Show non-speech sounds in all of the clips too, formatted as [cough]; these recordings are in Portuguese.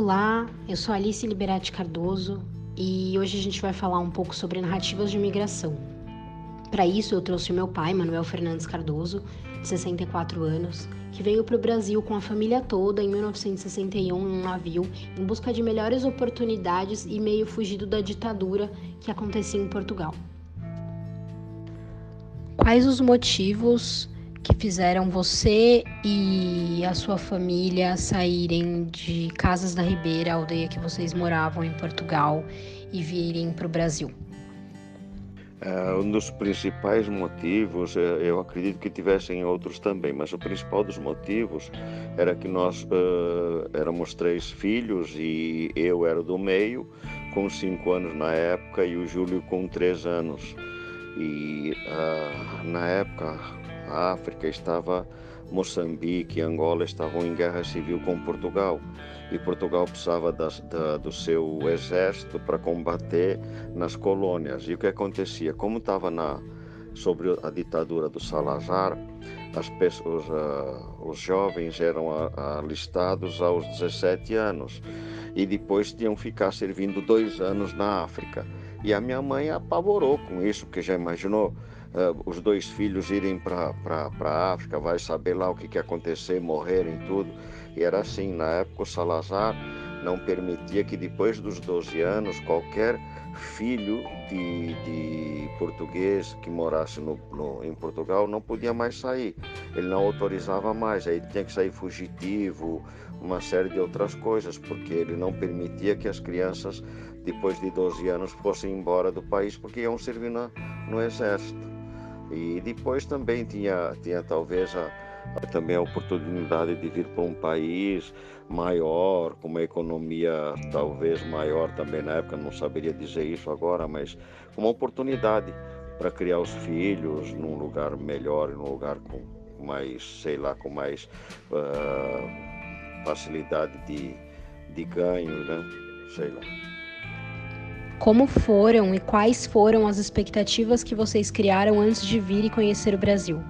Olá, eu sou Alice Liberati Cardoso e hoje a gente vai falar um pouco sobre narrativas de imigração. Para isso, eu trouxe meu pai, Manuel Fernandes Cardoso, de 64 anos, que veio para o Brasil com a família toda em 1961 em um navio em busca de melhores oportunidades e meio fugido da ditadura que acontecia em Portugal. Quais os motivos que fizeram você e a sua família saírem de Casas da Ribeira, a aldeia que vocês moravam em Portugal, e virem para o Brasil? É, um dos principais motivos, é, eu acredito que tivessem outros também, mas o principal dos motivos era que nós uh, éramos três filhos e eu era do meio, com cinco anos na época, e o Júlio com três anos. E uh, na época a África estava, Moçambique e Angola estavam em guerra civil com Portugal e Portugal precisava da, da, do seu exército para combater nas colônias. E o que acontecia? Como estava na, sobre a ditadura do Salazar, as pessoas, uh, os jovens eram alistados aos 17 anos e depois tinham que ficar servindo dois anos na África. E a minha mãe apavorou com isso, porque já imaginou uh, os dois filhos irem para a África, vai saber lá o que, que acontecer, morrerem tudo. E era assim, na época o Salazar não permitia que depois dos 12 anos qualquer filho de, de português que morasse no, no, em Portugal não podia mais sair. Ele não autorizava mais, aí tinha que sair fugitivo, uma série de outras coisas, porque ele não permitia que as crianças, depois de 12 anos, fossem embora do país, porque iam servir na, no exército. E depois também tinha, tinha talvez a, a, também a oportunidade de vir para um país maior, com uma economia talvez maior também na época, não saberia dizer isso agora, mas uma oportunidade para criar os filhos num lugar melhor, num lugar com mais, sei lá, com mais uh, facilidade de, de ganho, né? Sei lá. Como foram e quais foram as expectativas que vocês criaram antes de vir e conhecer o Brasil?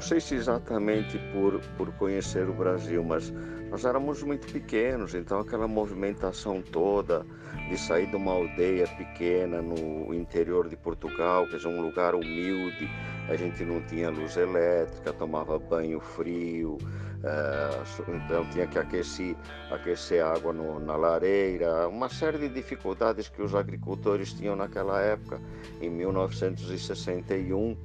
Não sei se exatamente por, por conhecer o Brasil, mas nós éramos muito pequenos, então aquela movimentação toda de sair de uma aldeia pequena no interior de Portugal, que é um lugar humilde, a gente não tinha luz elétrica, tomava banho frio, é, então tinha que aquecer, aquecer água no, na lareira, uma série de dificuldades que os agricultores tinham naquela época, em 1961.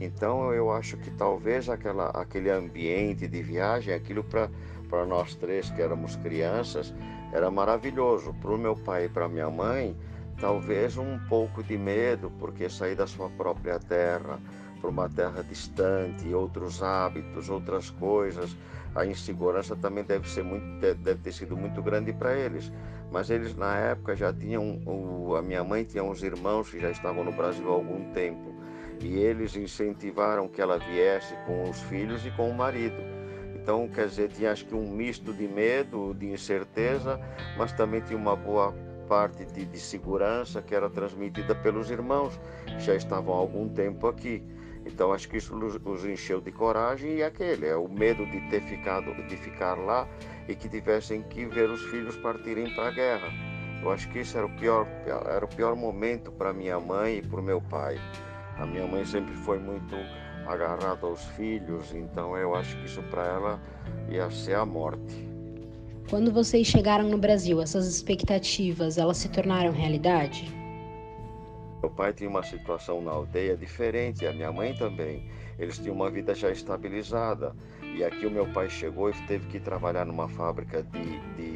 Então eu acho que talvez aquela, aquele ambiente de viagem, aquilo para nós três que éramos crianças, era maravilhoso. Para o meu pai e para minha mãe, talvez um pouco de medo, porque sair da sua própria terra, para uma terra distante, outros hábitos, outras coisas. A insegurança também deve ser muito, deve ter sido muito grande para eles. Mas eles na época já tinham, o, a minha mãe tinha uns irmãos que já estavam no Brasil há algum tempo e eles incentivaram que ela viesse com os filhos e com o marido. Então, quer dizer, tinha acho que um misto de medo, de incerteza, mas também tinha uma boa parte de, de segurança que era transmitida pelos irmãos que já estavam há algum tempo aqui. Então acho que isso os encheu de coragem e aquele é o medo de ter ficado, de ficar lá e que tivessem que ver os filhos partirem para a guerra. Eu acho que isso era o pior, era o pior momento para minha mãe e para o meu pai. A minha mãe sempre foi muito agarrada aos filhos, então eu acho que isso para ela ia ser a morte. Quando vocês chegaram no Brasil, essas expectativas, elas se tornaram realidade? Meu pai tinha uma situação na aldeia diferente, a minha mãe também. Eles tinham uma vida já estabilizada. E aqui o meu pai chegou e teve que trabalhar numa fábrica de, de,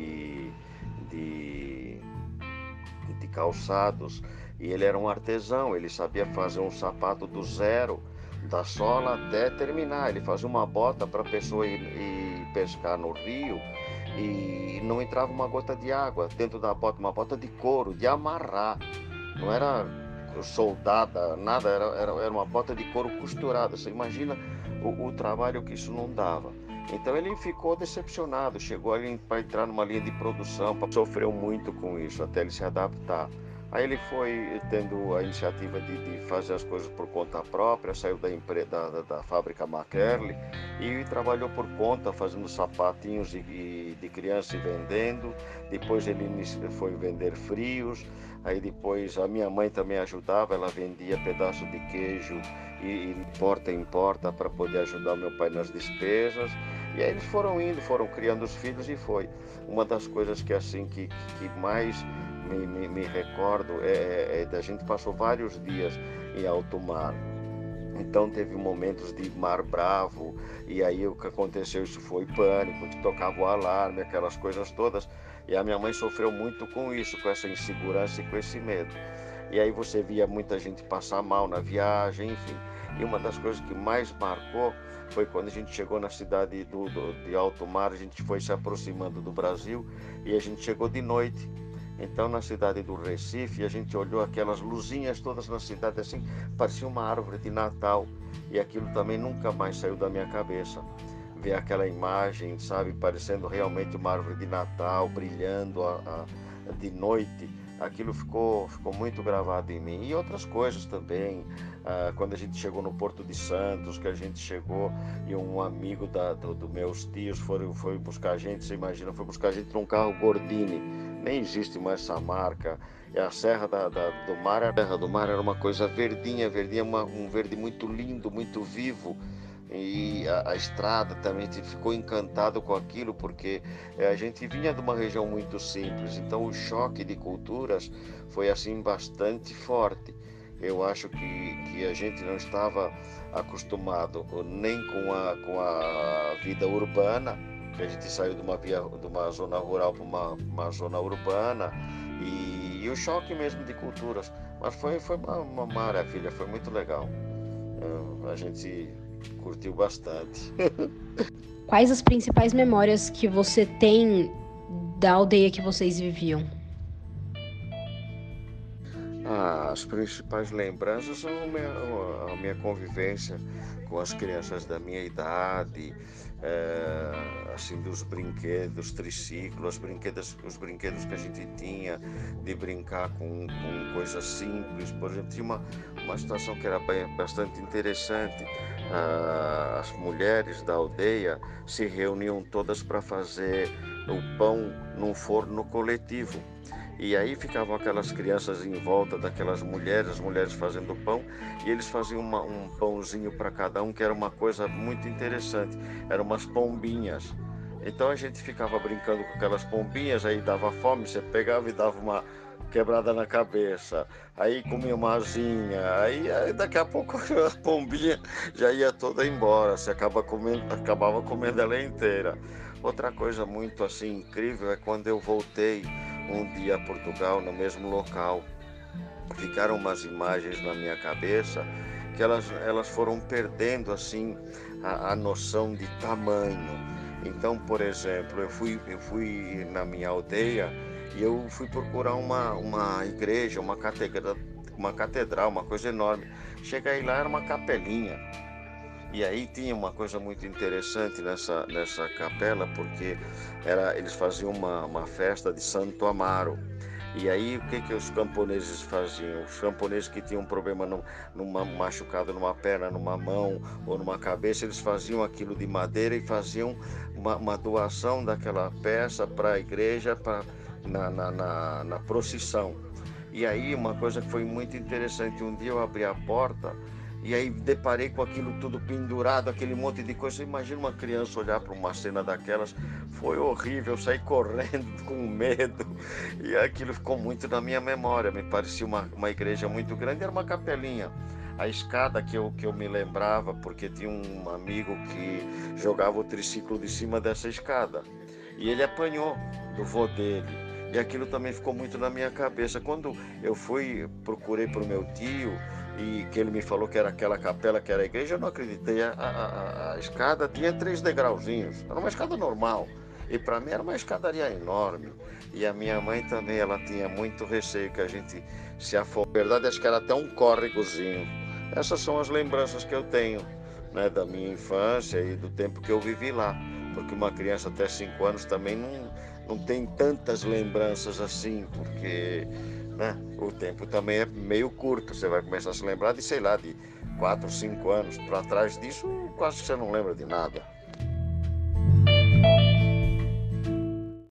calçados. E ele era um artesão, ele sabia fazer um sapato do zero, da sola até terminar. Ele fazia uma bota para a pessoa ir, ir pescar no rio e não entrava uma gota de água dentro da bota, uma bota de couro, de amarrar. Não era soldada, nada, era, era, era uma bota de couro costurada. Você imagina o, o trabalho que isso não dava. Então ele ficou decepcionado, chegou para entrar numa linha de produção, sofreu muito com isso até ele se adaptar. Aí ele foi tendo a iniciativa de, de fazer as coisas por conta própria, saiu da, da, da, fábrica McKerley e trabalhou por conta, fazendo sapatinhos de, de criança e vendendo. Depois ele foi vender frios. Aí depois a minha mãe também ajudava, ela vendia pedaço de queijo e, e porta em porta para poder ajudar meu pai nas despesas. E aí eles foram indo, foram criando os filhos e foi uma das coisas que assim que, que mais me, me, me recordo é, é, é da gente passou vários dias em alto mar. Então teve momentos de mar bravo e aí o que aconteceu isso foi pânico, que tocava o alarme, aquelas coisas todas. E a minha mãe sofreu muito com isso, com essa insegurança e com esse medo. E aí você via muita gente passar mal na viagem, enfim. E uma das coisas que mais marcou foi quando a gente chegou na cidade do, do, de Alto Mar, a gente foi se aproximando do Brasil e a gente chegou de noite. Então, na cidade do Recife, a gente olhou aquelas luzinhas todas na cidade, assim, parecia uma árvore de Natal. E aquilo também nunca mais saiu da minha cabeça. Ver aquela imagem, sabe, parecendo realmente uma árvore de Natal, brilhando a, a, de noite aquilo ficou, ficou muito gravado em mim. E outras coisas também, ah, quando a gente chegou no Porto de Santos, que a gente chegou e um amigo da, do, do meus tios foi, foi buscar a gente, você imagina, foi buscar a gente num carro Gordini, nem existe mais essa marca. E a Serra da, da, do Mar, a Serra do Mar era uma coisa verdinha, verdinha, uma, um verde muito lindo, muito vivo e a, a, estrada também ficou encantado com aquilo porque eh, a gente vinha de uma região muito simples então o choque de culturas foi assim bastante forte. Eu acho que, que a gente não estava acostumado nem com a, com a vida urbana que a gente saiu de uma, via, de uma zona rural para uma, uma zona urbana e, e, o choque mesmo de culturas. Mas foi, foi uma, uma maravilha foi muito legal. Eh, a gente curtiu bastante. [laughs] Quais as principais memórias que você tem da aldeia que vocês viviam? Ah, as principais lembranças são a minha, a minha convivência com as crianças da minha idade, é, assim dos brinquedos, triciclos, brinquedos, os brinquedos que a gente tinha de brincar com, com coisas simples. Por exemplo, tinha uma, uma situação que era bastante interessante. As mulheres da aldeia se reuniam todas para fazer o pão num forno coletivo. E aí ficavam aquelas crianças em volta daquelas mulheres, as mulheres fazendo pão, e eles faziam uma, um pãozinho para cada um, que era uma coisa muito interessante. Eram umas pombinhas. Então a gente ficava brincando com aquelas pombinhas, aí dava fome, você pegava e dava uma quebrada na cabeça, aí comia uma asinha, aí, aí daqui a pouco [laughs] a pombinha já ia toda embora, você acaba comendo, acabava comendo ela inteira. Outra coisa muito assim incrível é quando eu voltei um dia a Portugal no mesmo local. Ficaram umas imagens na minha cabeça que elas, elas foram perdendo assim a, a noção de tamanho. Então, por exemplo, eu fui, eu fui na minha aldeia e eu fui procurar uma, uma igreja, uma catedral, uma catedral, uma coisa enorme. Cheguei lá, era uma capelinha. E aí tinha uma coisa muito interessante nessa, nessa capela, porque era, eles faziam uma, uma festa de Santo Amaro. E aí o que, que os camponeses faziam? Os camponeses que tinham um problema no, numa machucado numa perna, numa mão ou numa cabeça, eles faziam aquilo de madeira e faziam uma, uma doação daquela peça para a igreja pra, na, na, na, na procissão. E aí uma coisa que foi muito interessante, um dia eu abri a porta e aí deparei com aquilo tudo pendurado, aquele monte de coisa. Imagina uma criança olhar para uma cena daquelas. Foi horrível, saí correndo [laughs] com medo. E aquilo ficou muito na minha memória. Me parecia uma, uma igreja muito grande, era uma capelinha. A escada que eu, que eu me lembrava, porque tinha um amigo que jogava o triciclo de cima dessa escada. E ele apanhou do vô dele. E aquilo também ficou muito na minha cabeça. Quando eu fui, procurei para o meu tio, e que ele me falou que era aquela capela que era a igreja, eu não acreditei. A, a, a escada tinha três degrauzinhos, era uma escada normal. E para mim era uma escadaria enorme. E a minha mãe também, ela tinha muito receio que a gente se afogue. Na verdade, acho que era até um córregozinho. Essas são as lembranças que eu tenho né, da minha infância e do tempo que eu vivi lá. Porque uma criança até cinco anos também não, não tem tantas lembranças assim, porque né? O tempo também é meio curto. Você vai começar a se lembrar de, sei lá, de 4, 5 anos. Para trás disso, quase que você não lembra de nada.